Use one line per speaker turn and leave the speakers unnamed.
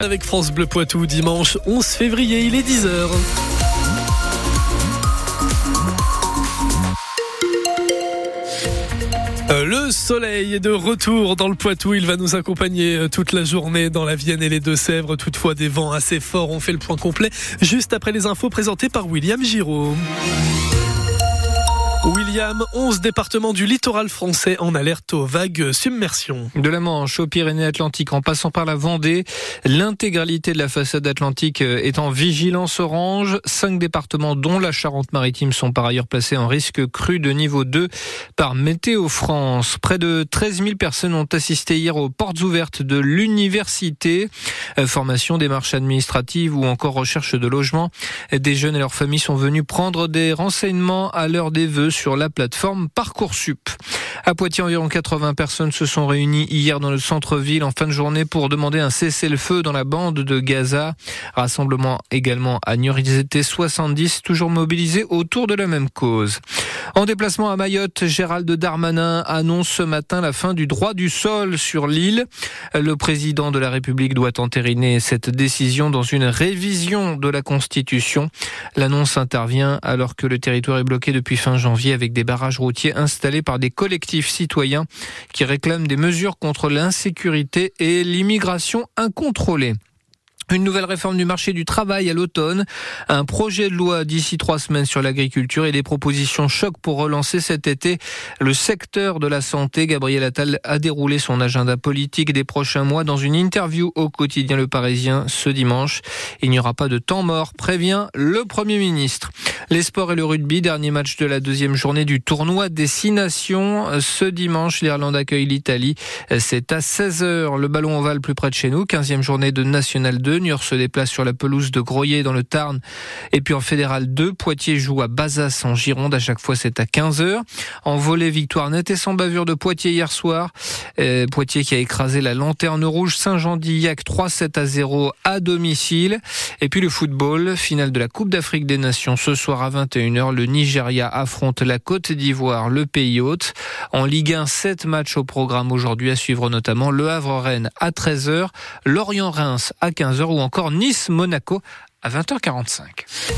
Avec France Bleu Poitou, dimanche 11 février, il est 10h. Euh, le soleil est de retour dans le Poitou. Il va nous accompagner euh, toute la journée dans la Vienne et les Deux-Sèvres. Toutefois, des vents assez forts. On fait le point complet juste après les infos présentées par William Giraud. William, 11 départements du littoral français en alerte aux vagues submersion.
De la Manche aux Pyrénées-Atlantiques en passant par la Vendée, l'intégralité de la façade atlantique est en vigilance orange. Cinq départements dont la Charente-Maritime sont par ailleurs placés en risque cru de niveau 2 par Météo France. Près de 13 000 personnes ont assisté hier aux portes ouvertes de l'université. Formation, démarches administratives ou encore recherche de logement. Des jeunes et leurs familles sont venus prendre des renseignements à l'heure des vœux sur la plateforme Parcoursup. À Poitiers, environ 80 personnes se sont réunies hier dans le centre-ville en fin de journée pour demander un cessez-le-feu dans la bande de Gaza. Rassemblement également à Niort. 70 toujours mobilisés autour de la même cause. En déplacement à Mayotte, Gérald Darmanin annonce ce matin la fin du droit du sol sur l'île. Le président de la République doit entériner cette décision dans une révision de la Constitution. L'annonce intervient alors que le territoire est bloqué depuis fin janvier avec des barrages routiers installés par des collectifs citoyens qui réclament des mesures contre l'insécurité et l'immigration incontrôlée. Une nouvelle réforme du marché du travail à l'automne, un projet de loi d'ici trois semaines sur l'agriculture et des propositions choc pour relancer cet été le secteur de la santé. Gabriel Attal a déroulé son agenda politique des prochains mois dans une interview au quotidien Le Parisien ce dimanche. Il n'y aura pas de temps mort, prévient le Premier ministre. Les sports et le rugby, dernier match de la deuxième journée du tournoi des Six Nations. Ce dimanche, l'Irlande accueille l'Italie. C'est à 16h. Le ballon ovale plus près de chez nous, 15e journée de National 2. Niort se déplace sur la pelouse de Groyer dans le Tarn. Et puis en Fédéral 2, Poitiers joue à Bazas en Gironde. À chaque fois, c'est à 15h. En volet, victoire nette et sans bavure de Poitiers hier soir. Poitiers qui a écrasé la lanterne rouge Saint-Jean-d'Illac 3-7 à 0 à domicile. Et puis le football, finale de la Coupe d'Afrique des Nations ce soir à 21h. Le Nigeria affronte la Côte d'Ivoire, le pays hôte. En Ligue 1, 7 matchs au programme aujourd'hui à suivre notamment Le Havre-Rennes à 13h, Lorient-Reims à 15h ou encore Nice-Monaco à 20h45.